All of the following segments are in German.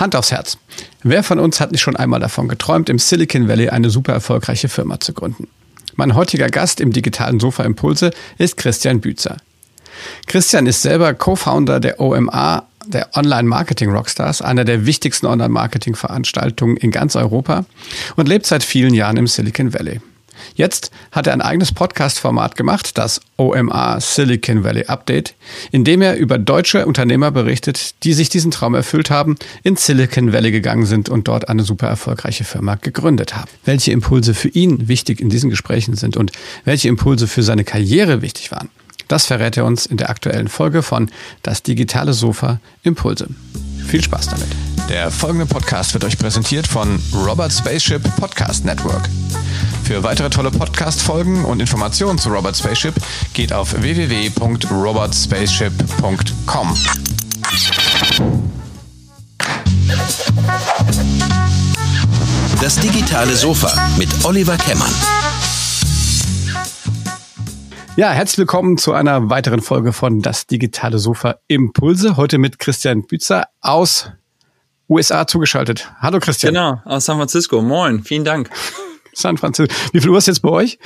Hand aufs Herz. Wer von uns hat nicht schon einmal davon geträumt, im Silicon Valley eine super erfolgreiche Firma zu gründen? Mein heutiger Gast im digitalen Sofa Impulse ist Christian Bützer. Christian ist selber Co-Founder der OMA, der Online-Marketing-Rockstars, einer der wichtigsten Online-Marketing-Veranstaltungen in ganz Europa und lebt seit vielen Jahren im Silicon Valley. Jetzt hat er ein eigenes Podcast-Format gemacht, das OMA Silicon Valley Update, in dem er über deutsche Unternehmer berichtet, die sich diesen Traum erfüllt haben, in Silicon Valley gegangen sind und dort eine super erfolgreiche Firma gegründet haben. Welche Impulse für ihn wichtig in diesen Gesprächen sind und welche Impulse für seine Karriere wichtig waren, das verrät er uns in der aktuellen Folge von Das digitale Sofa Impulse. Viel Spaß damit. Der folgende Podcast wird euch präsentiert von Robert Spaceship Podcast Network. Für weitere tolle Podcast-Folgen und Informationen zu Robert Spaceship geht auf www.robertspaceship.com. Das digitale Sofa mit Oliver Kemmern. Ja, herzlich willkommen zu einer weiteren Folge von Das digitale Sofa Impulse. Heute mit Christian Bützer aus USA zugeschaltet. Hallo Christian. Genau, aus San Francisco. Moin, vielen Dank. San Francisco. Wie viel Uhr ist jetzt bei euch?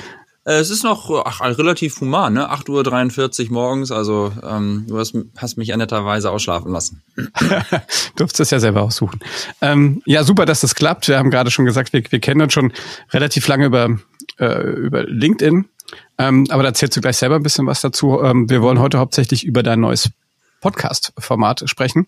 Äh, es ist noch ach, relativ human, ne? 8.43 Uhr morgens, also ähm, du hast, hast mich ja netterweise ausschlafen lassen. Durftest es ja selber aussuchen. Ähm, ja, super, dass das klappt. Wir haben gerade schon gesagt, wir, wir kennen uns schon relativ lange über, äh, über LinkedIn. Ähm, aber da erzählst du gleich selber ein bisschen was dazu. Ähm, wir wollen heute hauptsächlich über dein neues Podcast-Format sprechen.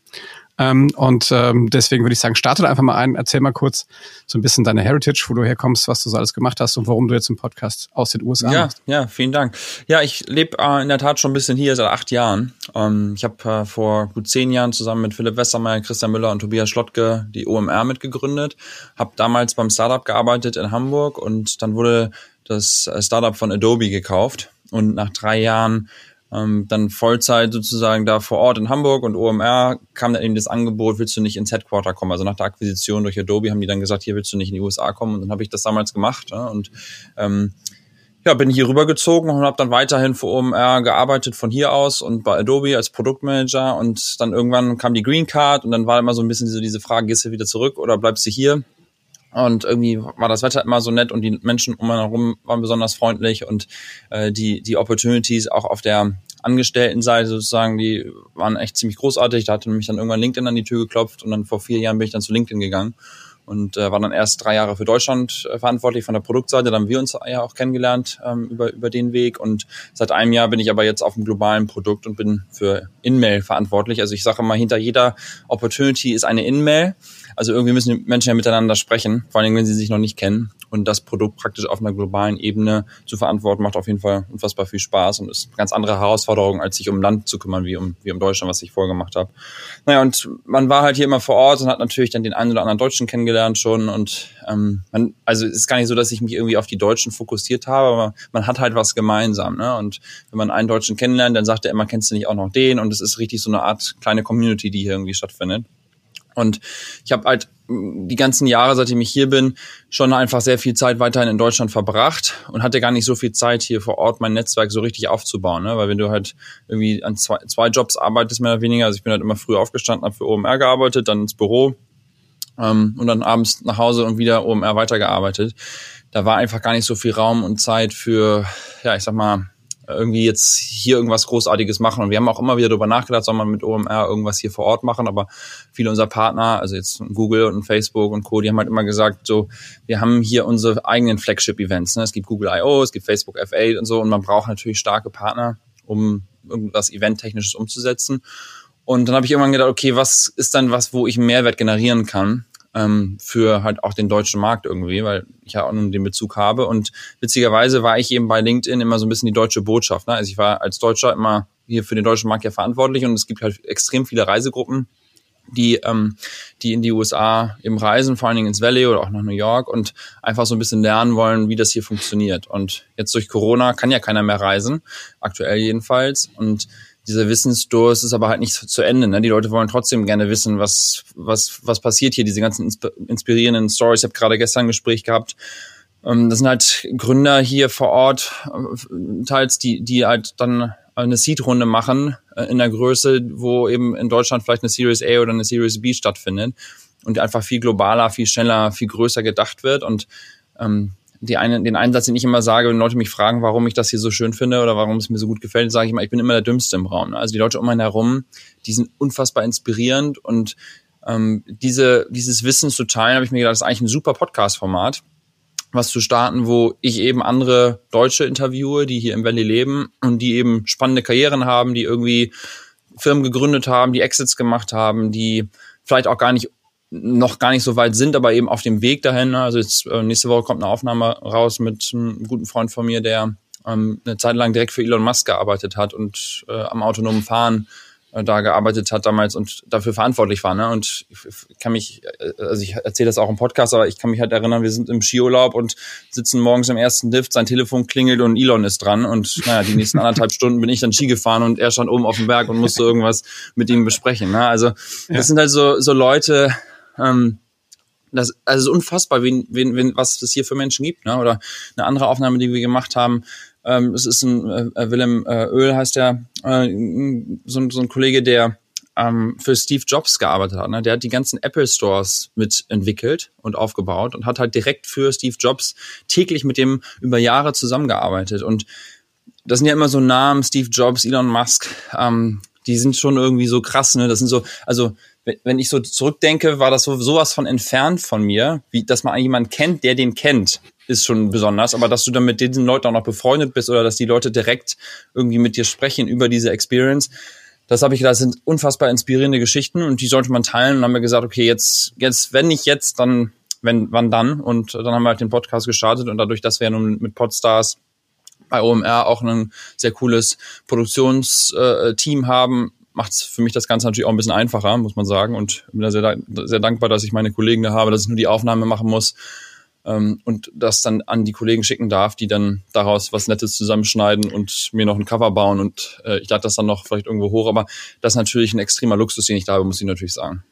Ähm, und ähm, deswegen würde ich sagen, starte einfach mal ein, erzähl mal kurz so ein bisschen deine Heritage, wo du herkommst, was du so alles gemacht hast und warum du jetzt einen Podcast aus den USA ja, machst. Ja, vielen Dank. Ja, ich lebe äh, in der Tat schon ein bisschen hier seit acht Jahren. Ähm, ich habe äh, vor gut zehn Jahren zusammen mit Philipp Westermeier, Christian Müller und Tobias Schlottke die OMR mitgegründet. Habe damals beim Startup gearbeitet in Hamburg und dann wurde das äh, Startup von Adobe gekauft. Und nach drei Jahren ähm, dann Vollzeit sozusagen da vor Ort in Hamburg und OMR kam dann eben das Angebot, willst du nicht ins Headquarter kommen? Also nach der Akquisition durch Adobe haben die dann gesagt, hier willst du nicht in die USA kommen und dann habe ich das damals gemacht ja, und ähm, ja, bin hier rübergezogen und habe dann weiterhin für OMR gearbeitet von hier aus und bei Adobe als Produktmanager und dann irgendwann kam die Green Card und dann war immer so ein bisschen so diese Frage, gehst du wieder zurück oder bleibst du hier? Und irgendwie war das Wetter immer so nett und die Menschen um einen herum waren besonders freundlich und äh, die, die Opportunities auch auf der Angestelltenseite sozusagen, die waren echt ziemlich großartig. Da hatte nämlich dann irgendwann LinkedIn an die Tür geklopft und dann vor vier Jahren bin ich dann zu LinkedIn gegangen und äh, war dann erst drei Jahre für Deutschland äh, verantwortlich von der Produktseite. Dann haben wir uns ja auch kennengelernt ähm, über, über den Weg und seit einem Jahr bin ich aber jetzt auf dem globalen Produkt und bin für InMail verantwortlich. Also ich sage mal, hinter jeder Opportunity ist eine InMail. Also irgendwie müssen die Menschen ja miteinander sprechen, vor allem wenn sie sich noch nicht kennen. Und das Produkt praktisch auf einer globalen Ebene zu verantworten, macht auf jeden Fall unfassbar viel Spaß und ist eine ganz andere Herausforderung, als sich um Land zu kümmern, wie um, wie um Deutschland, was ich vorher gemacht habe. Naja, und man war halt hier immer vor Ort und hat natürlich dann den einen oder anderen Deutschen kennengelernt schon. Und ähm, man, also es ist gar nicht so, dass ich mich irgendwie auf die Deutschen fokussiert habe, aber man hat halt was gemeinsam. Ne? Und wenn man einen Deutschen kennenlernt, dann sagt er immer, kennst du nicht auch noch den? Und es ist richtig so eine Art kleine Community, die hier irgendwie stattfindet. Und ich habe halt die ganzen Jahre, seitdem ich hier bin, schon einfach sehr viel Zeit weiterhin in Deutschland verbracht und hatte gar nicht so viel Zeit, hier vor Ort mein Netzwerk so richtig aufzubauen. Ne? Weil wenn du halt irgendwie an zwei, zwei Jobs arbeitest, mehr oder weniger, also ich bin halt immer früh aufgestanden, habe für OMR gearbeitet, dann ins Büro ähm, und dann abends nach Hause und wieder OMR weitergearbeitet. Da war einfach gar nicht so viel Raum und Zeit für, ja, ich sag mal, irgendwie jetzt hier irgendwas Großartiges machen. Und wir haben auch immer wieder darüber nachgedacht, soll man mit OMR irgendwas hier vor Ort machen. Aber viele unserer Partner, also jetzt Google und Facebook und Co., die haben halt immer gesagt, so, wir haben hier unsere eigenen Flagship-Events. Ne? Es gibt Google I.O., es gibt Facebook F8 und so. Und man braucht natürlich starke Partner, um irgendwas Event-Technisches umzusetzen. Und dann habe ich irgendwann gedacht, okay, was ist dann was, wo ich Mehrwert generieren kann? Ähm, für halt auch den deutschen Markt irgendwie, weil ich ja auch nun den Bezug habe. Und witzigerweise war ich eben bei LinkedIn immer so ein bisschen die deutsche Botschaft. Ne? Also ich war als Deutscher immer hier für den deutschen Markt ja verantwortlich und es gibt halt extrem viele Reisegruppen, die, ähm, die in die USA eben reisen, vor allen Dingen ins Valley oder auch nach New York und einfach so ein bisschen lernen wollen, wie das hier funktioniert. Und jetzt durch Corona kann ja keiner mehr reisen, aktuell jedenfalls. Und dieser Wissensdurst ist aber halt nicht zu Ende. Ne? Die Leute wollen trotzdem gerne wissen, was, was, was passiert hier, diese ganzen inspirierenden Stories. Ich habe gerade gestern ein Gespräch gehabt. Ähm, das sind halt Gründer hier vor Ort, äh, teils, die, die halt dann eine Seed-Runde machen äh, in der Größe, wo eben in Deutschland vielleicht eine Series A oder eine Series B stattfindet und einfach viel globaler, viel schneller, viel größer gedacht wird und ähm, die eine, den einen Satz, den ich immer sage, wenn Leute mich fragen, warum ich das hier so schön finde oder warum es mir so gut gefällt, sage ich immer, ich bin immer der Dümmste im Raum. Also die Leute um einen herum, die sind unfassbar inspirierend und ähm, diese, dieses Wissen zu teilen, habe ich mir gedacht, das ist eigentlich ein super Podcast-Format, was zu starten, wo ich eben andere Deutsche interviewe, die hier im Valley leben und die eben spannende Karrieren haben, die irgendwie Firmen gegründet haben, die Exits gemacht haben, die vielleicht auch gar nicht noch gar nicht so weit sind, aber eben auf dem Weg dahin. Also jetzt äh, nächste Woche kommt eine Aufnahme raus mit einem guten Freund von mir, der ähm, eine Zeit lang direkt für Elon Musk gearbeitet hat und äh, am autonomen Fahren äh, da gearbeitet hat damals und dafür verantwortlich war. Ne? Und ich kann mich, äh, also ich erzähle das auch im Podcast, aber ich kann mich halt erinnern, wir sind im Skiurlaub und sitzen morgens im ersten Lift, sein Telefon klingelt und Elon ist dran und naja, die nächsten anderthalb Stunden bin ich dann Ski gefahren und er stand oben auf dem Berg und musste irgendwas mit ihm besprechen. Ne? Also das ja. sind halt so, so Leute, ähm, das also unfassbar, wen, wen, wen, was es hier für Menschen gibt. Ne? Oder eine andere Aufnahme, die wir gemacht haben, ähm, das ist ein äh, Willem äh, Öl heißt der, äh, so, so ein Kollege, der ähm, für Steve Jobs gearbeitet hat. Ne? Der hat die ganzen Apple Stores mitentwickelt und aufgebaut und hat halt direkt für Steve Jobs täglich mit dem über Jahre zusammengearbeitet. Und das sind ja immer so Namen, Steve Jobs, Elon Musk, ähm, die sind schon irgendwie so krass, ne? Das sind so, also wenn ich so zurückdenke, war das so sowas von entfernt von mir, wie dass man jemanden kennt, der den kennt, ist schon besonders. Aber dass du dann mit diesen Leuten auch noch befreundet bist oder dass die Leute direkt irgendwie mit dir sprechen über diese Experience, das habe ich gedacht, das sind unfassbar inspirierende Geschichten und die sollte man teilen. Und haben wir gesagt, okay, jetzt, jetzt, wenn nicht jetzt, dann, wenn, wann dann? Und dann haben wir halt den Podcast gestartet und dadurch, dass wir nun mit Podstars bei OMR auch ein sehr cooles Produktionsteam haben, macht es für mich das Ganze natürlich auch ein bisschen einfacher, muss man sagen. Und bin da sehr, sehr dankbar, dass ich meine Kollegen da habe, dass ich nur die Aufnahme machen muss ähm, und das dann an die Kollegen schicken darf, die dann daraus was Nettes zusammenschneiden und mir noch ein Cover bauen. Und äh, ich lade das dann noch vielleicht irgendwo hoch. Aber das ist natürlich ein extremer Luxus, den ich da habe, muss ich natürlich sagen.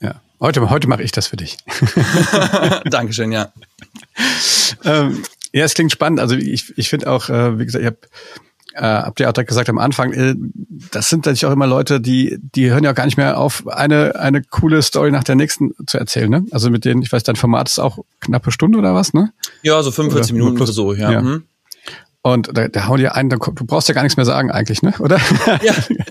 Ja, heute, heute mache ich das für dich. Dankeschön, ja. ähm, ja, es klingt spannend. Also ich, ich finde auch, äh, wie gesagt, ich habe äh, habt ihr auch gesagt am Anfang, äh, das sind natürlich auch immer Leute, die, die hören ja auch gar nicht mehr auf, eine, eine coole Story nach der nächsten zu erzählen, ne? Also mit denen, ich weiß, dein Format ist auch knappe Stunde oder was, ne? Ja, so 45 oder Minuten plus, so, ja. ja. Mhm. Und da, da hauen die einen, da, du brauchst ja gar nichts mehr sagen eigentlich, ne? Oder?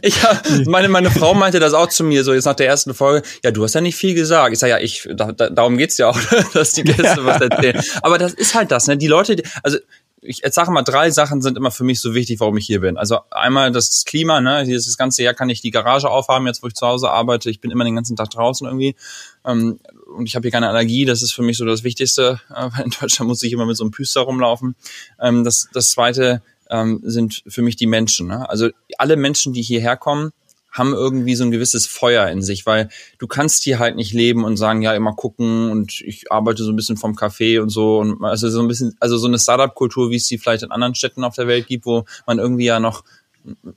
Ja, ich meine, meine Frau meinte das auch zu mir, so jetzt nach der ersten Folge, ja, du hast ja nicht viel gesagt. Ich sage, ja, ich, da, da, darum geht's ja auch, dass die Gäste ja. was erzählen. Aber das ist halt das, ne? Die Leute, also ich sage mal, drei Sachen sind immer für mich so wichtig, warum ich hier bin. Also einmal das Klima, ne? Dieses ganze Jahr kann ich die Garage aufhaben, jetzt wo ich zu Hause arbeite. Ich bin immer den ganzen Tag draußen irgendwie. Ähm, und ich habe hier keine Allergie, das ist für mich so das Wichtigste. Äh, in Deutschland muss ich immer mit so einem Püster rumlaufen. Ähm, das, das zweite ähm, sind für mich die Menschen. Ne? Also alle Menschen, die hierher kommen, haben irgendwie so ein gewisses Feuer in sich, weil du kannst hier halt nicht leben und sagen, ja, immer gucken und ich arbeite so ein bisschen vom Café und so und also so ein bisschen, also so eine Startup-Kultur, wie es die vielleicht in anderen Städten auf der Welt gibt, wo man irgendwie ja noch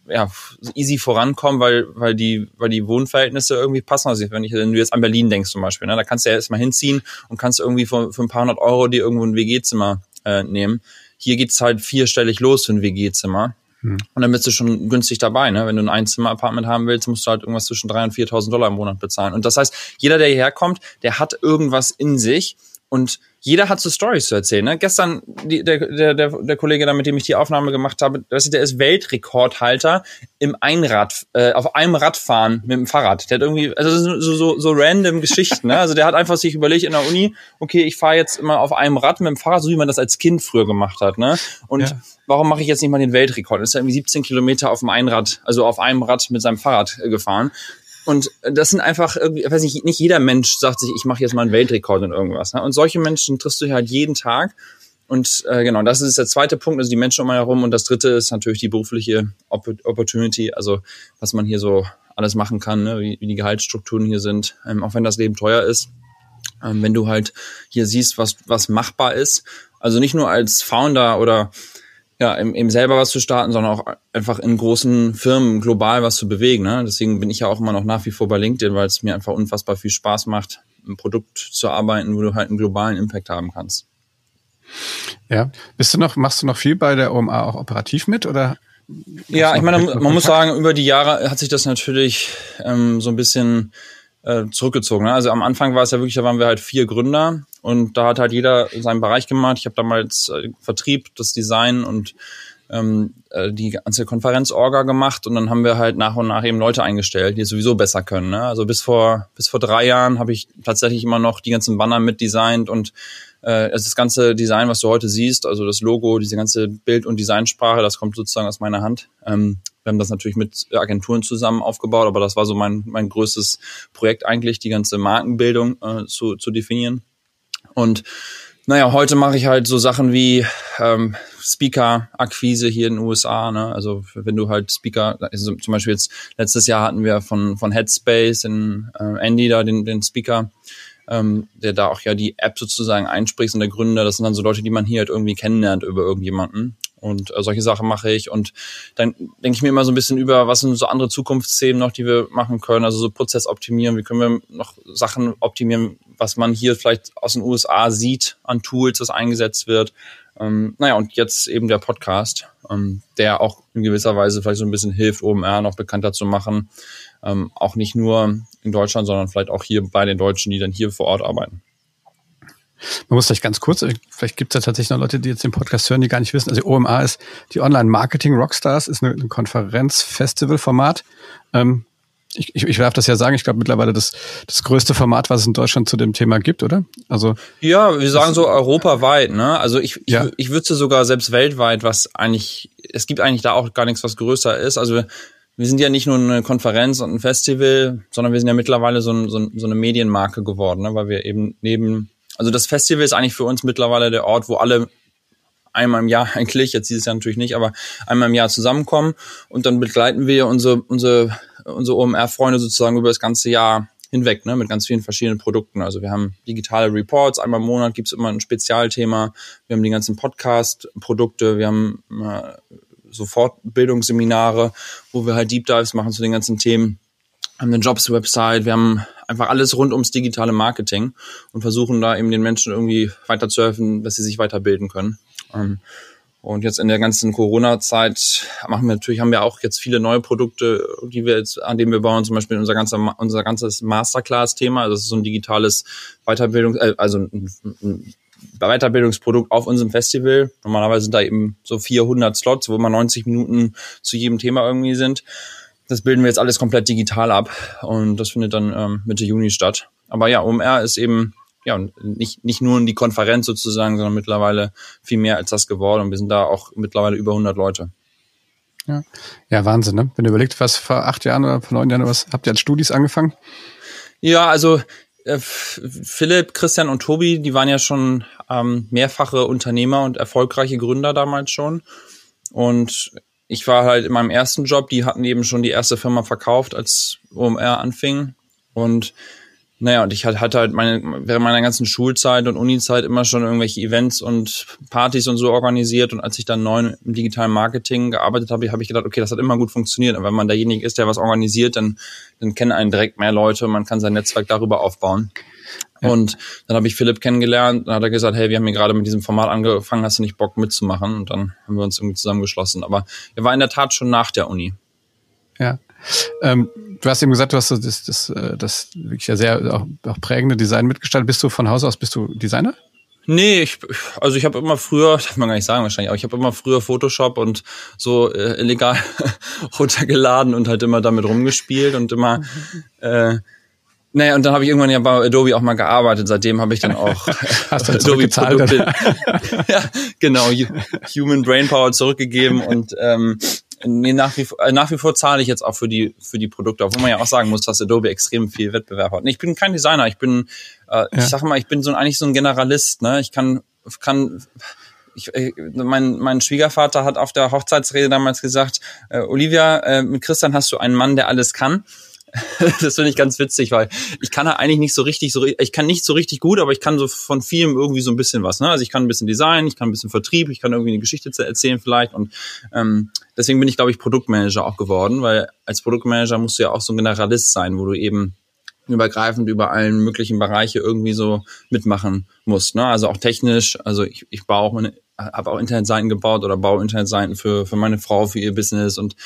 ja, easy vorankommt, weil, weil die, weil die Wohnverhältnisse irgendwie passen. Also wenn, ich, wenn du jetzt an Berlin denkst zum Beispiel, ne, da kannst du ja erstmal hinziehen und kannst irgendwie für, für ein paar hundert Euro dir irgendwo ein WG-Zimmer äh, nehmen. Hier geht's halt vierstellig los für ein WG-Zimmer. Mhm. Und dann bist du schon günstig dabei. Ne? Wenn du ein Einzimmer-Apartment haben willst, musst du halt irgendwas zwischen 3.000 und 4.000 Dollar im Monat bezahlen. Und das heißt, jeder, der hierher kommt, der hat irgendwas in sich und jeder hat so Stories zu erzählen. Ne? Gestern die, der, der, der, der Kollege, da, mit dem ich die Aufnahme gemacht habe, der ist Weltrekordhalter im Einrad, äh, auf einem Radfahren mit dem Fahrrad. Der hat irgendwie, also so, so, so random Geschichten. Ne? Also der hat einfach sich überlegt in der Uni, okay, ich fahre jetzt immer auf einem Rad mit dem Fahrrad, so wie man das als Kind früher gemacht hat. Ne? Und ja. warum mache ich jetzt nicht mal den Weltrekord? Ist ja irgendwie 17 Kilometer auf dem Einrad, also auf einem Rad mit seinem Fahrrad äh, gefahren. Und das sind einfach irgendwie, weiß nicht, nicht jeder Mensch sagt sich, ich mache jetzt mal einen Weltrekord in irgendwas. Ne? Und solche Menschen triffst du halt jeden Tag. Und äh, genau, das ist der zweite Punkt, also die Menschen um einen herum. Und das dritte ist natürlich die berufliche Opportunity, also was man hier so alles machen kann, ne? wie, wie die Gehaltsstrukturen hier sind, ähm, auch wenn das Leben teuer ist. Ähm, wenn du halt hier siehst, was, was machbar ist. Also nicht nur als Founder oder ja, im selber was zu starten, sondern auch einfach in großen Firmen global was zu bewegen. Ne? Deswegen bin ich ja auch immer noch nach wie vor bei LinkedIn, weil es mir einfach unfassbar viel Spaß macht, ein Produkt zu arbeiten, wo du halt einen globalen Impact haben kannst. Ja, bist du noch, machst du noch viel bei der OMA auch operativ mit oder? Ja, ich meine, man muss sagen, über die Jahre hat sich das natürlich ähm, so ein bisschen äh, zurückgezogen. Ne? Also am Anfang war es ja wirklich, da waren wir halt vier Gründer und da hat halt jeder seinen Bereich gemacht. Ich habe damals äh, Vertrieb, das Design und ähm, äh, die ganze Konferenzorga gemacht und dann haben wir halt nach und nach eben Leute eingestellt, die sowieso besser können. Ne? Also bis vor bis vor drei Jahren habe ich tatsächlich immer noch die ganzen Banner mitdesignt und äh, das ganze Design, was du heute siehst, also das Logo, diese ganze Bild- und Designsprache, das kommt sozusagen aus meiner Hand. Ähm, wir haben das natürlich mit Agenturen zusammen aufgebaut, aber das war so mein, mein größtes Projekt eigentlich, die ganze Markenbildung äh, zu, zu definieren. Und naja, heute mache ich halt so Sachen wie ähm, Speaker-Akquise hier in den USA. Ne? Also wenn du halt Speaker, also zum Beispiel jetzt letztes Jahr hatten wir von, von Headspace in äh, Andy da den, den Speaker, ähm, der da auch ja die App sozusagen einspricht und der Gründer. Das sind dann so Leute, die man hier halt irgendwie kennenlernt über irgendjemanden. Und äh, solche Sachen mache ich. Und dann denke ich mir immer so ein bisschen über, was sind so andere Zukunftsthemen noch, die wir machen können. Also so Prozess optimieren, wie können wir noch Sachen optimieren, was man hier vielleicht aus den USA sieht an Tools, das eingesetzt wird. Ähm, naja, und jetzt eben der Podcast, ähm, der auch in gewisser Weise vielleicht so ein bisschen hilft, OMR noch bekannter zu machen. Ähm, auch nicht nur in Deutschland, sondern vielleicht auch hier bei den Deutschen, die dann hier vor Ort arbeiten. Man muss vielleicht ganz kurz, vielleicht gibt es ja tatsächlich noch Leute, die jetzt den Podcast hören, die gar nicht wissen. Also OMA ist die Online Marketing Rockstars, ist eine Konferenz-Festival-Format. Ähm, ich, ich, ich darf das ja sagen, ich glaube mittlerweile das, das größte Format, was es in Deutschland zu dem Thema gibt, oder? Also Ja, wir sagen so europaweit, ne? Also ich, ich, ja. ich würde sogar selbst weltweit, was eigentlich, es gibt eigentlich da auch gar nichts, was größer ist. Also wir, sind ja nicht nur eine Konferenz und ein Festival, sondern wir sind ja mittlerweile so, ein, so, so eine Medienmarke geworden, ne? weil wir eben neben also das Festival ist eigentlich für uns mittlerweile der Ort, wo alle einmal im Jahr eigentlich, jetzt dieses Jahr natürlich nicht, aber einmal im Jahr zusammenkommen und dann begleiten wir unsere, unsere, unsere OMR-Freunde sozusagen über das ganze Jahr hinweg, ne, mit ganz vielen verschiedenen Produkten. Also wir haben digitale Reports, einmal im Monat gibt's immer ein Spezialthema, wir haben die ganzen Podcast-Produkte, wir haben äh, so Fortbildungsseminare, wo wir halt Deep Dives machen zu den ganzen Themen haben eine Jobs-Website, wir haben einfach alles rund ums digitale Marketing und versuchen da eben den Menschen irgendwie weiter zu helfen, dass sie sich weiterbilden können. Ähm, und jetzt in der ganzen Corona-Zeit machen wir natürlich, haben wir auch jetzt viele neue Produkte, die wir jetzt, an denen wir bauen, zum Beispiel unser ganzer, unser ganzes Masterclass-Thema. Also das ist so ein digitales Weiterbildung, äh, also ein Weiterbildungsprodukt auf unserem Festival. Normalerweise sind da eben so 400 Slots, wo immer 90 Minuten zu jedem Thema irgendwie sind. Das bilden wir jetzt alles komplett digital ab und das findet dann ähm, Mitte Juni statt. Aber ja, OMR ist eben ja nicht, nicht nur die Konferenz sozusagen, sondern mittlerweile viel mehr als das geworden und wir sind da auch mittlerweile über 100 Leute. Ja, ja Wahnsinn, ne? Wenn du überlegt, was vor acht Jahren oder vor neun Jahren, was habt ihr als Studis angefangen? Ja, also Philipp, Christian und Tobi, die waren ja schon ähm, mehrfache Unternehmer und erfolgreiche Gründer damals schon. Und ich war halt in meinem ersten Job, die hatten eben schon die erste Firma verkauft, als OMR anfing. Und naja, und ich hatte halt meine, während meiner ganzen Schulzeit und Unizeit immer schon irgendwelche Events und Partys und so organisiert. Und als ich dann neu im digitalen Marketing gearbeitet habe, habe ich gedacht, okay, das hat immer gut funktioniert. Und wenn man derjenige ist, der was organisiert, dann, dann kennen einen direkt mehr Leute und man kann sein Netzwerk darüber aufbauen. Und dann habe ich Philipp kennengelernt, dann hat er gesagt, hey, wir haben hier gerade mit diesem Format angefangen, hast du nicht Bock mitzumachen? Und dann haben wir uns irgendwie zusammengeschlossen. Aber er war in der Tat schon nach der Uni. Ja. Ähm, du hast eben gesagt, du hast das, das, äh, das wirklich ja sehr auch, auch prägende Design mitgestaltet. Bist du von Haus aus, bist du Designer? Nee, ich, also ich habe immer früher, darf man gar nicht sagen wahrscheinlich, aber ich habe immer früher Photoshop und so äh, illegal runtergeladen und halt immer damit rumgespielt und immer äh, naja, und dann habe ich irgendwann ja bei Adobe auch mal gearbeitet. Seitdem habe ich dann auch Hast du Adobe Produkte. ja, genau, Human Brainpower zurückgegeben und ähm, nee, nach wie, äh, nach wie vor zahle ich jetzt auch für die für die Produkte, obwohl man ja auch sagen muss, dass Adobe extrem viel Wettbewerb hat. Nee, ich bin kein Designer, ich bin, äh, ja. ich sage mal, ich bin so eigentlich so ein Generalist. Ne, ich kann kann ich, äh, mein, mein Schwiegervater hat auf der Hochzeitsrede damals gesagt, äh, Olivia, äh, mit Christian hast du einen Mann, der alles kann. das finde ich ganz witzig, weil ich kann ja eigentlich nicht so richtig, so ich kann nicht so richtig gut, aber ich kann so von vielem irgendwie so ein bisschen was. Ne? Also ich kann ein bisschen Design, ich kann ein bisschen Vertrieb, ich kann irgendwie eine Geschichte erzählen vielleicht und ähm, deswegen bin ich, glaube ich, Produktmanager auch geworden, weil als Produktmanager musst du ja auch so ein Generalist sein, wo du eben übergreifend über allen möglichen Bereiche irgendwie so mitmachen musst. Ne? Also auch technisch, also ich, ich baue auch eine habe auch Internetseiten gebaut oder baue Internetseiten für, für meine Frau, für ihr Business und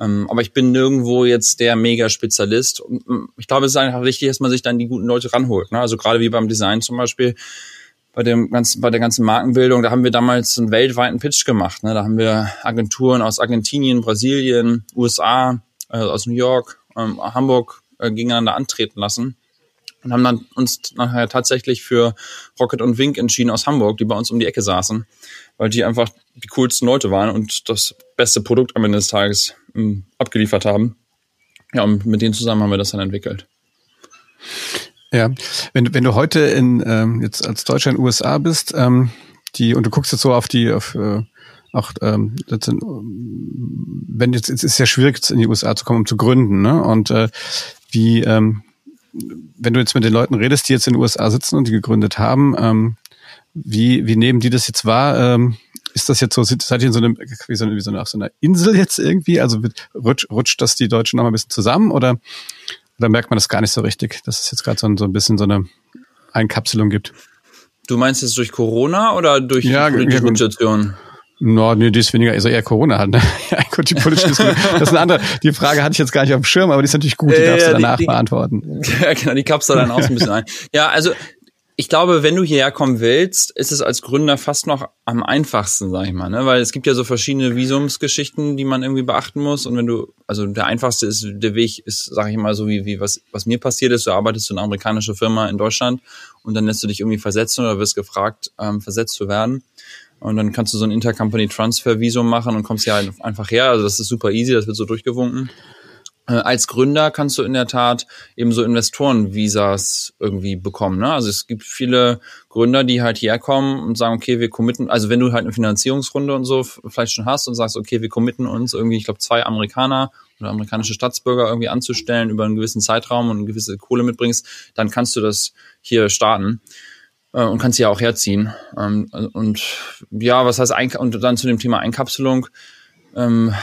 ähm, aber ich bin nirgendwo jetzt der Mega-Spezialist. Mm, ich glaube, es ist einfach wichtig, dass man sich dann die guten Leute ranholt. Ne? Also gerade wie beim Design zum Beispiel, bei dem ganzen, bei der ganzen Markenbildung, da haben wir damals einen weltweiten Pitch gemacht. Ne? Da haben wir Agenturen aus Argentinien, Brasilien, USA, äh, aus New York, ähm, Hamburg äh, gegeneinander antreten lassen und haben dann uns nachher tatsächlich für Rocket und Wink entschieden aus Hamburg, die bei uns um die Ecke saßen, weil die einfach die coolsten Leute waren und das beste Produkt am Ende des Tages ähm, abgeliefert haben. Ja, und mit denen zusammen haben wir das dann entwickelt. Ja, wenn, wenn du heute in ähm, jetzt als Deutscher in den USA bist, ähm, die und du guckst jetzt so auf die auf äh, auch ähm, sind, wenn jetzt es ist ja schwierig in die USA zu kommen, um zu gründen, ne? Und äh, wie ähm, wenn du jetzt mit den Leuten redest, die jetzt in den USA sitzen und die gegründet haben, ähm, wie wie nehmen die das jetzt wahr? Ähm, ist das jetzt so, seid ihr in so einem, wie so, wie so eine, auf so einer Insel jetzt irgendwie? Also rutscht, rutscht das die Deutschen noch mal ein bisschen zusammen oder oder merkt man das gar nicht so richtig, dass es jetzt gerade so, so ein bisschen so eine Einkapselung gibt? Du meinst jetzt durch Corona oder durch ja, die politische ja, Situation? No, nee, die ist weniger, also eher Corona hat. Ne? Ja, gut, die politische Diskussion, das ist eine andere. Die Frage hatte ich jetzt gar nicht auf dem Schirm, aber die ist natürlich gut, die äh, darfst ja, du danach die, beantworten. Ja, genau, die kapst dann auch so ein bisschen ein. Ja, also ich glaube, wenn du hierher kommen willst, ist es als Gründer fast noch am einfachsten, sag ich mal, ne? Weil es gibt ja so verschiedene Visumsgeschichten, die man irgendwie beachten muss. Und wenn du, also der einfachste ist, der Weg ist, sag ich mal, so wie, wie was, was mir passiert ist, du arbeitest für eine amerikanische Firma in Deutschland und dann lässt du dich irgendwie versetzen oder wirst gefragt, ähm, versetzt zu werden. Und dann kannst du so ein Intercompany Transfer Visum machen und kommst ja einfach her. Also das ist super easy, das wird so durchgewunken. Äh, als Gründer kannst du in der Tat eben so Investorenvisas irgendwie bekommen. Ne? Also es gibt viele Gründer, die halt hierher kommen und sagen, okay, wir committen, also wenn du halt eine Finanzierungsrunde und so vielleicht schon hast und sagst, okay, wir committen uns irgendwie, ich glaube, zwei Amerikaner oder amerikanische Staatsbürger irgendwie anzustellen über einen gewissen Zeitraum und eine gewisse Kohle mitbringst, dann kannst du das hier starten äh, und kannst sie ja auch herziehen. Ähm, und ja, was heißt, Ein und dann zu dem Thema Einkapselung, ähm,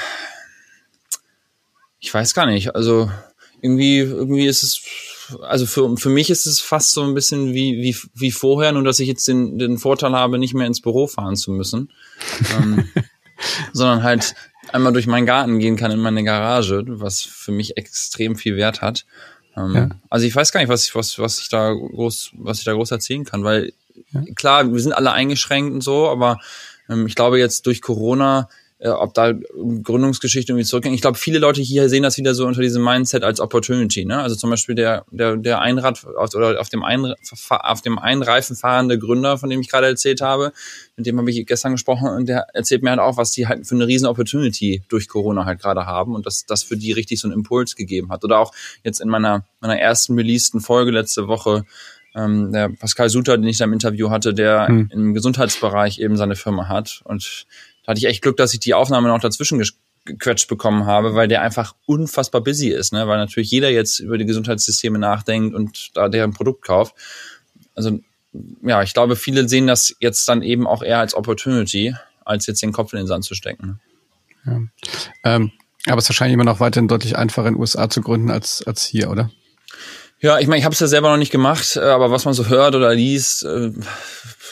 ich weiß gar nicht. Also irgendwie, irgendwie ist es, also für, für mich ist es fast so ein bisschen wie, wie, wie vorher, nur dass ich jetzt den, den Vorteil habe, nicht mehr ins Büro fahren zu müssen. ähm, sondern halt einmal durch meinen Garten gehen kann in meine Garage, was für mich extrem viel Wert hat. Ähm, ja. Also ich weiß gar nicht, was ich, was, was ich da groß, was ich da groß erzählen kann, weil ja. klar, wir sind alle eingeschränkt und so, aber ähm, ich glaube jetzt durch Corona äh, ob da Gründungsgeschichte irgendwie zurückgehen. Ich glaube, viele Leute hier sehen das wieder so unter diesem Mindset als Opportunity. Ne? Also zum Beispiel der, der, der Einrad auf, oder auf dem, Ein, auf dem Einreifen fahrende Gründer, von dem ich gerade erzählt habe, mit dem habe ich gestern gesprochen und der erzählt mir halt auch, was die halt für eine riesen Opportunity durch Corona halt gerade haben und dass das für die richtig so einen Impuls gegeben hat. Oder auch jetzt in meiner, meiner ersten releaseden Folge letzte Woche ähm, der Pascal Suter, den ich da im Interview hatte, der hm. im Gesundheitsbereich eben seine Firma hat und hatte ich echt Glück, dass ich die Aufnahme noch dazwischen gequetscht bekommen habe, weil der einfach unfassbar busy ist, ne? weil natürlich jeder jetzt über die Gesundheitssysteme nachdenkt und da deren Produkt kauft. Also ja, ich glaube, viele sehen das jetzt dann eben auch eher als Opportunity, als jetzt den Kopf in den Sand zu stecken. Ja. Ähm, aber es ist wahrscheinlich immer noch weiterhin deutlich einfacher in den USA zu gründen als, als hier, oder? Ja, ich meine, ich habe es ja selber noch nicht gemacht, äh, aber was man so hört oder liest, äh,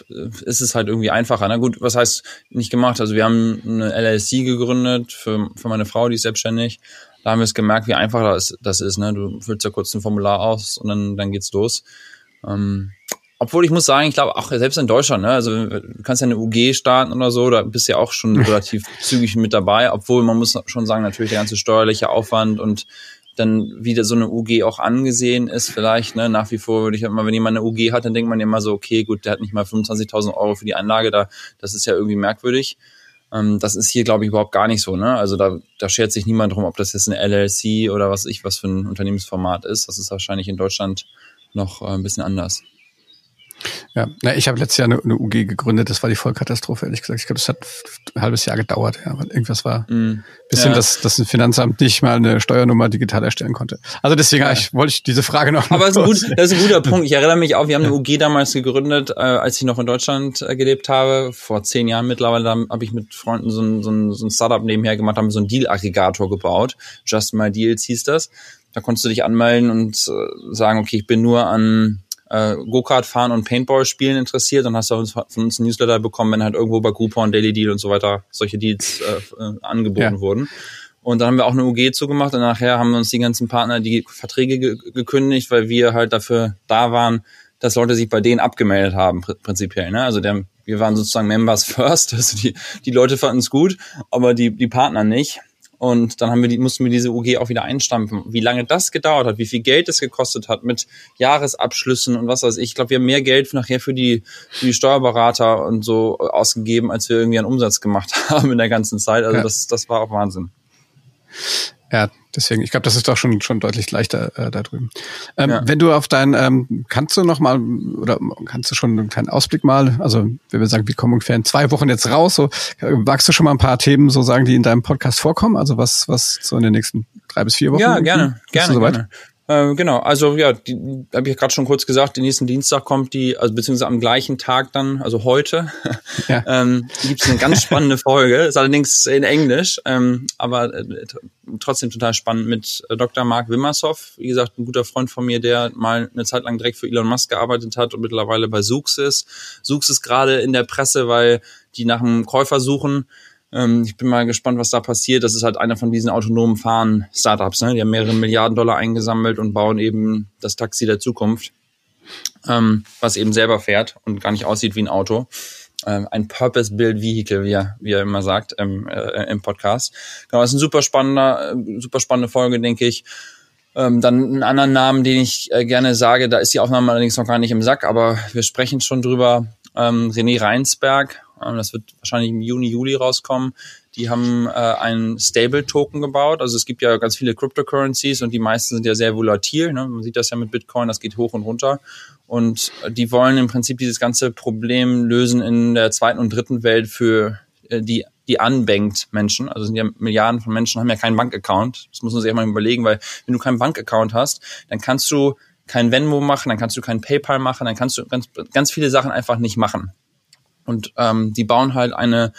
ist es halt irgendwie einfacher. Na gut, was heißt nicht gemacht? Also wir haben eine LLC gegründet für, für meine Frau, die ist selbstständig. Da haben wir es gemerkt, wie einfach das, das ist. Ne? Du füllst ja kurz ein Formular aus und dann, dann geht's los. Ähm, obwohl ich muss sagen, ich glaube auch selbst in Deutschland, ne, also du kannst ja eine UG starten oder so, da bist du ja auch schon relativ zügig mit dabei, obwohl man muss schon sagen, natürlich der ganze steuerliche Aufwand und dann wieder so eine UG auch angesehen ist, vielleicht, ne, nach wie vor würde ich immer, wenn jemand eine UG hat, dann denkt man immer so, okay, gut, der hat nicht mal 25.000 Euro für die Anlage, da, das ist ja irgendwie merkwürdig. Ähm, das ist hier, glaube ich, überhaupt gar nicht so, ne, also da, da schert sich niemand drum, ob das jetzt eine LLC oder was ich, was für ein Unternehmensformat ist. Das ist wahrscheinlich in Deutschland noch äh, ein bisschen anders. Ja, na, ich habe letztes Jahr eine, eine, UG gegründet, das war die Vollkatastrophe, ehrlich gesagt. Ich glaube, das hat ein halbes Jahr gedauert, ja, weil irgendwas war mm, bisschen, ja. dass, dass ein Finanzamt nicht mal eine Steuernummer digital erstellen konnte. Also deswegen ja. ich, wollte ich diese Frage noch. Aber das ist, gut, das ist ein guter Punkt. Ich erinnere mich auch, wir haben eine UG damals gegründet, äh, als ich noch in Deutschland äh, gelebt habe, vor zehn Jahren mittlerweile, habe ich mit Freunden so ein, so ein, so ein Startup nebenher gemacht, haben so einen Deal-Aggregator gebaut. Just My Deals hieß das. Da konntest du dich anmelden und äh, sagen, okay, ich bin nur an äh, Go-Kart fahren und Paintball spielen interessiert, dann hast du von uns ein Newsletter bekommen, wenn halt irgendwo bei Groupon, Daily Deal und so weiter solche Deals äh, äh, angeboten ja. wurden. Und dann haben wir auch eine UG zugemacht und nachher haben wir uns die ganzen Partner die Verträge ge gekündigt, weil wir halt dafür da waren, dass Leute sich bei denen abgemeldet haben, pr prinzipiell. Ne? Also der, wir waren sozusagen Members first, also die, die Leute fanden es gut, aber die, die Partner nicht. Und dann haben wir die, mussten wir diese UG auch wieder einstampfen. Wie lange das gedauert hat, wie viel Geld es gekostet hat mit Jahresabschlüssen und was weiß ich. Ich glaube, wir haben mehr Geld nachher für die, für die Steuerberater und so ausgegeben, als wir irgendwie einen Umsatz gemacht haben in der ganzen Zeit. Also ja. das, das war auch Wahnsinn. Ja, deswegen, ich glaube, das ist doch schon schon deutlich leichter äh, da drüben. Ähm, ja. Wenn du auf dein, ähm, kannst du noch mal oder kannst du schon einen kleinen Ausblick mal, also wenn wir sagen, wir kommen ungefähr in zwei Wochen jetzt raus, so magst du schon mal ein paar Themen so sagen, die in deinem Podcast vorkommen? Also was was so in den nächsten drei bis vier Wochen? Ja, gerne, gerne, gerne. Äh, genau, also ja, die habe ich gerade schon kurz gesagt, den nächsten Dienstag kommt die, also beziehungsweise am gleichen Tag dann, also heute, ja. ähm, gibt es eine ganz spannende Folge, ist allerdings in Englisch, ähm, aber äh, trotzdem total spannend mit äh, Dr. Mark Wimmershoff, wie gesagt, ein guter Freund von mir, der mal eine Zeit lang direkt für Elon Musk gearbeitet hat und mittlerweile bei Sux ist. Sux ist gerade in der Presse, weil die nach einem Käufer suchen ähm, ich bin mal gespannt, was da passiert. Das ist halt einer von diesen autonomen Fahren-Startups. Ne? Die haben mehrere Milliarden Dollar eingesammelt und bauen eben das Taxi der Zukunft, ähm, was eben selber fährt und gar nicht aussieht wie ein Auto. Ähm, ein Purpose-Build Vehicle, wie er, wie er immer sagt ähm, äh, im Podcast. Genau, das ist ein super spannender, äh, super spannende Folge, denke ich. Ähm, dann einen anderen Namen, den ich äh, gerne sage, da ist die Aufnahme allerdings noch gar nicht im Sack, aber wir sprechen schon drüber. Ähm, René Reinsberg das wird wahrscheinlich im Juni, Juli rauskommen. Die haben äh, einen Stable-Token gebaut. Also es gibt ja ganz viele Cryptocurrencies und die meisten sind ja sehr volatil. Ne? Man sieht das ja mit Bitcoin, das geht hoch und runter. Und die wollen im Prinzip dieses ganze Problem lösen in der zweiten und dritten Welt für äh, die die unbanked Menschen, also sind ja Milliarden von Menschen, haben ja keinen Bankaccount. Das muss man sich mal überlegen, weil wenn du keinen Bankaccount hast, dann kannst du kein Venmo machen, dann kannst du kein PayPal machen, dann kannst du ganz, ganz viele Sachen einfach nicht machen. Und ähm, die bauen halt eine,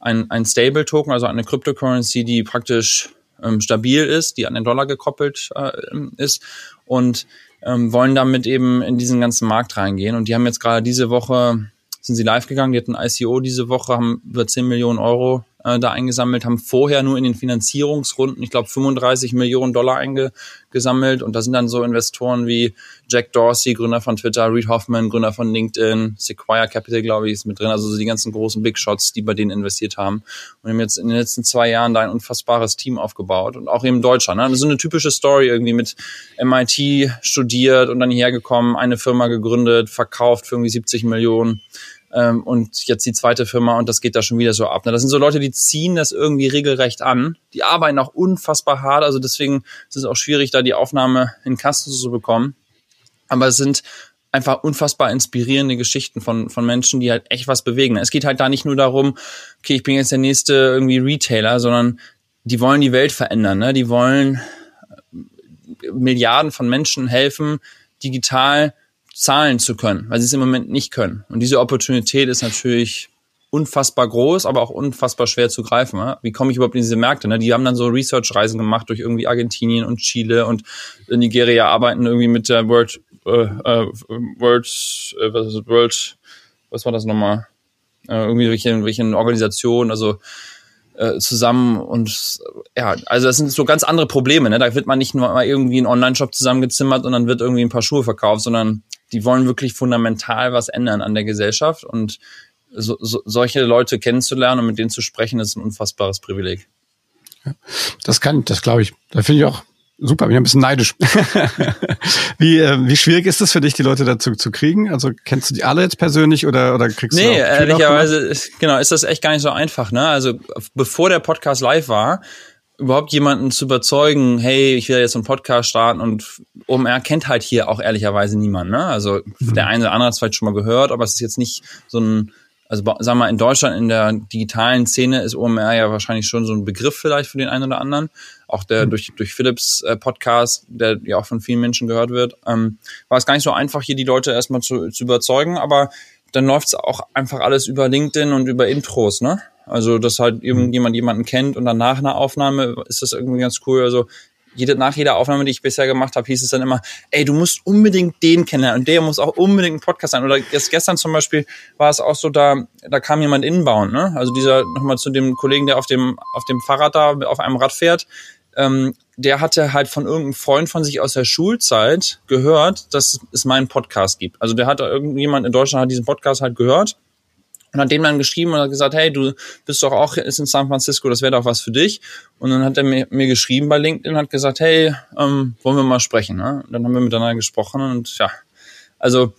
ein, ein Stable-Token, also eine Cryptocurrency, die praktisch ähm, stabil ist, die an den Dollar gekoppelt äh, ist und ähm, wollen damit eben in diesen ganzen Markt reingehen. Und die haben jetzt gerade diese Woche, sind sie live gegangen, die hatten ICO diese Woche, haben über 10 Millionen Euro äh, da eingesammelt, haben vorher nur in den Finanzierungsrunden, ich glaube, 35 Millionen Dollar eingesammelt. Und da sind dann so Investoren wie Jack Dorsey, Gründer von Twitter, Reed Hoffman, Gründer von LinkedIn, Sequoia Capital, glaube ich, ist mit drin. Also so die ganzen großen Big Shots, die bei denen investiert haben. Und haben jetzt in den letzten zwei Jahren da ein unfassbares Team aufgebaut. Und auch eben Deutschland. Ne? So eine typische Story irgendwie mit MIT studiert und dann hierher gekommen, eine Firma gegründet, verkauft für irgendwie 70 Millionen ähm, und jetzt die zweite Firma und das geht da schon wieder so ab. Ne? Das sind so Leute, die ziehen das irgendwie regelrecht an. Die arbeiten auch unfassbar hart, also deswegen ist es auch schwierig, da die Aufnahme in Kasten zu bekommen. Aber es sind einfach unfassbar inspirierende Geschichten von, von Menschen, die halt echt was bewegen. Es geht halt da nicht nur darum, okay, ich bin jetzt der nächste irgendwie Retailer, sondern die wollen die Welt verändern. Ne? Die wollen Milliarden von Menschen helfen, digital zahlen zu können, weil sie es im Moment nicht können. Und diese Opportunität ist natürlich unfassbar groß, aber auch unfassbar schwer zu greifen. Wie komme ich überhaupt in diese Märkte? Ne? Die haben dann so Research-Reisen gemacht durch irgendwie Argentinien und Chile und Nigeria arbeiten irgendwie mit der World, äh, äh, World, äh, was ist World, was war das nochmal? Äh, irgendwie welche, welche Organisationen, also äh, zusammen und ja, also das sind so ganz andere Probleme. Ne? Da wird man nicht nur mal irgendwie einen Online-Shop zusammengezimmert und dann wird irgendwie ein paar Schuhe verkauft, sondern die wollen wirklich fundamental was ändern an der Gesellschaft und so, so, solche Leute kennenzulernen und mit denen zu sprechen, ist ein unfassbares Privileg. Ja, das kann, das glaube ich. Da finde ich auch super. Ich bin ein bisschen neidisch. wie, äh, wie schwierig ist es für dich, die Leute dazu zu kriegen? Also kennst du die alle jetzt persönlich oder, oder kriegst nee, du Nee, ehrlicherweise, ist, genau, ist das echt gar nicht so einfach. Ne? Also bevor der Podcast live war, überhaupt jemanden zu überzeugen, hey, ich will jetzt einen Podcast starten und OMR kennt halt hier auch ehrlicherweise niemand. Ne? Also mhm. der eine oder andere hat es vielleicht schon mal gehört, aber es ist jetzt nicht so ein, also sagen wir mal, in Deutschland in der digitalen Szene ist OMR ja wahrscheinlich schon so ein Begriff vielleicht für den einen oder anderen. Auch der mhm. durch, durch Philips äh, Podcast, der ja auch von vielen Menschen gehört wird, ähm, war es gar nicht so einfach, hier die Leute erstmal zu, zu überzeugen, aber dann läuft es auch einfach alles über LinkedIn und über Intros, ne? Also, dass halt mhm. irgendjemand jemanden kennt und dann nach einer Aufnahme ist das irgendwie ganz cool. Also, jede, nach jeder Aufnahme, die ich bisher gemacht habe, hieß es dann immer, ey, du musst unbedingt den kennenlernen und der muss auch unbedingt ein Podcast sein. Oder jetzt gestern zum Beispiel war es auch so, da, da kam jemand inbound, ne? Also dieser, nochmal zu dem Kollegen, der auf dem, auf dem Fahrrad da, auf einem Rad fährt, ähm, der hatte halt von irgendeinem Freund von sich aus der Schulzeit gehört, dass es meinen Podcast gibt. Also der hat irgendjemand in Deutschland hat diesen Podcast halt gehört und hat dem dann geschrieben und hat gesagt, hey, du bist doch auch ist in San Francisco, das wäre doch was für dich. Und dann hat er mir, mir geschrieben bei LinkedIn und hat gesagt, hey, ähm, wollen wir mal sprechen. Ne? Und dann haben wir miteinander gesprochen und ja, also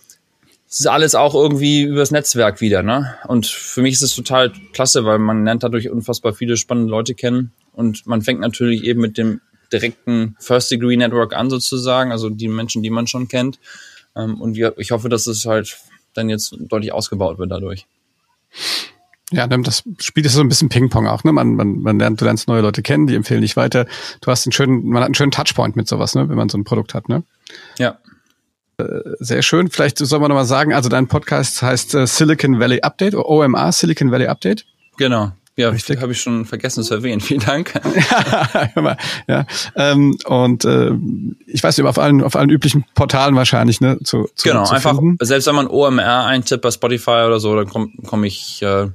es ist alles auch irgendwie übers Netzwerk wieder. Ne? Und für mich ist es total klasse, weil man lernt dadurch unfassbar viele spannende Leute kennen und man fängt natürlich eben mit dem direkten First Degree Network an sozusagen, also die Menschen, die man schon kennt. Ähm, und ich hoffe, dass es halt dann jetzt deutlich ausgebaut wird dadurch. Ja, das Spiel ist so ein bisschen Ping-Pong auch, ne? Man, man, man lernt, du lernst neue Leute kennen, die empfehlen dich weiter. Du hast einen schönen, man hat einen schönen Touchpoint mit sowas, ne? Wenn man so ein Produkt hat, ne? Ja. Äh, sehr schön. Vielleicht soll man noch mal sagen, also dein Podcast heißt äh, Silicon Valley Update, oder OMA, Silicon Valley Update. Genau. Ja, richtig. Habe ich schon vergessen zu erwähnen. Vielen Dank. ja, ja. Ähm, und äh, ich weiß nicht, auf allen, auf allen üblichen Portalen wahrscheinlich, ne? Zu, zu, genau, zu einfach, finden. selbst wenn man OMR eintippt bei Spotify oder so, dann komme komm ich äh,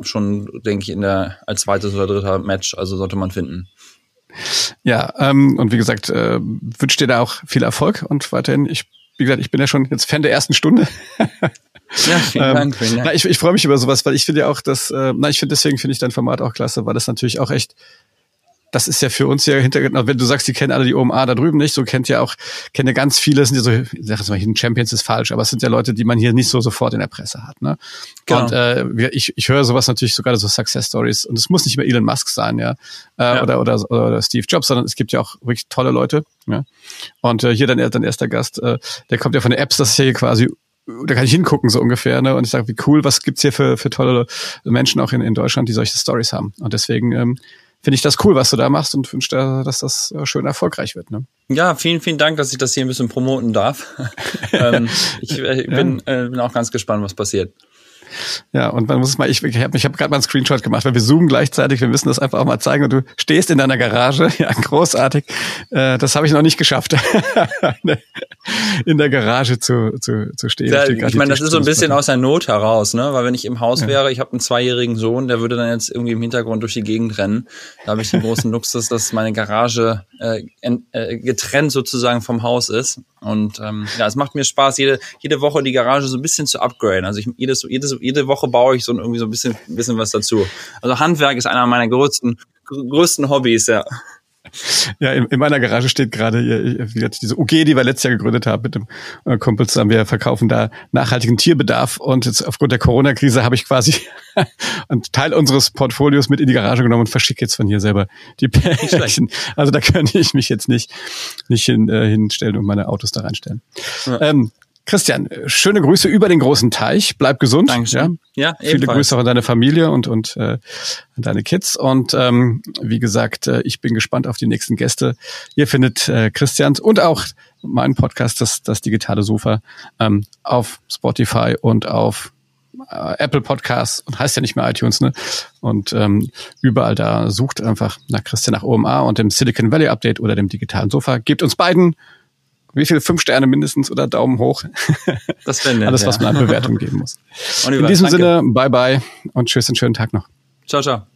schon, denke ich, in der als zweites oder dritter Match, also sollte man finden. Ja, ähm, und wie gesagt, äh, wünsche dir da auch viel Erfolg und weiterhin, ich, wie gesagt, ich bin ja schon jetzt Fan der ersten Stunde. Ja, vielen ähm, Dank. Vielen Dank. Na, ich, ich freue mich über sowas, weil ich finde ja auch, dass, äh, na, ich finde deswegen finde ich dein Format auch klasse, weil das natürlich auch echt, das ist ja für uns ja hinter, wenn du sagst, die kennen alle die OMA da drüben nicht, so kennt ja auch, kennen ja ganz viele, sind ja so, ich sag jetzt mal, Champions ist falsch, aber es sind ja Leute, die man hier nicht so sofort in der Presse hat, ne? Genau. Und äh, ich, ich höre sowas natürlich sogar so Success Stories und es muss nicht mehr Elon Musk sein, ja, äh, ja. Oder, oder, oder Steve Jobs, sondern es gibt ja auch wirklich tolle Leute, ja. Und äh, hier dann dein erster Gast, äh, der kommt ja von den Apps, das ist ja hier quasi da kann ich hingucken so ungefähr, ne? Und ich sage, wie cool, was gibt's hier für, für tolle Menschen auch in, in Deutschland, die solche Stories haben. Und deswegen ähm, finde ich das cool, was du da machst und wünsche dass das äh, schön erfolgreich wird. Ne? Ja, vielen, vielen Dank, dass ich das hier ein bisschen promoten darf. ähm, ich äh, bin, ja. äh, bin auch ganz gespannt, was passiert. Ja, und man muss es mal, ich, ich habe ich hab gerade mal einen Screenshot gemacht, weil wir zoomen gleichzeitig, wir müssen das einfach auch mal zeigen und du stehst in deiner Garage, ja, großartig. Äh, das habe ich noch nicht geschafft, in der Garage zu, zu, zu stehen. Ja, ich meine, das ist so ein bisschen aus der Not heraus, ne? Weil wenn ich im Haus ja. wäre, ich habe einen zweijährigen Sohn, der würde dann jetzt irgendwie im Hintergrund durch die Gegend rennen. Da habe ich den großen Luxus, dass meine Garage äh, äh, getrennt sozusagen vom Haus ist. Und ähm, ja, es macht mir Spaß, jede, jede Woche die Garage so ein bisschen zu upgraden. Also ich, jedes, jedes, jede Woche baue ich so irgendwie so ein bisschen, bisschen was dazu. Also Handwerk ist einer meiner größten, größten Hobbys, ja. Ja, in, in meiner Garage steht gerade wie gesagt, diese UG, die wir letztes Jahr gegründet haben mit dem äh, Kumpel zusammen. Wir verkaufen da nachhaltigen Tierbedarf und jetzt aufgrund der Corona-Krise habe ich quasi einen Teil unseres Portfolios mit in die Garage genommen und verschicke jetzt von hier selber die Pärchen. Also da könnte ich mich jetzt nicht, nicht hin, äh, hinstellen und meine Autos da reinstellen. Ja. Ähm, Christian, schöne Grüße über den großen Teich. Bleib gesund. Dankeschön. Ja, ja Viele Grüße auch an deine Familie und, und äh, an deine Kids. Und ähm, wie gesagt, äh, ich bin gespannt auf die nächsten Gäste. Ihr findet äh, Christians und auch meinen Podcast, das, das digitale Sofa, ähm, auf Spotify und auf äh, Apple Podcasts und heißt ja nicht mehr iTunes, ne? Und ähm, überall da sucht einfach nach Christian nach OMA und dem Silicon Valley Update oder dem digitalen Sofa. Gebt uns beiden wie viele fünf Sterne mindestens oder Daumen hoch. Das wäre nett, Alles, was man an Bewertung geben muss. Oliver, In diesem danke. Sinne, bye bye und tschüss, einen schönen Tag noch. Ciao, ciao.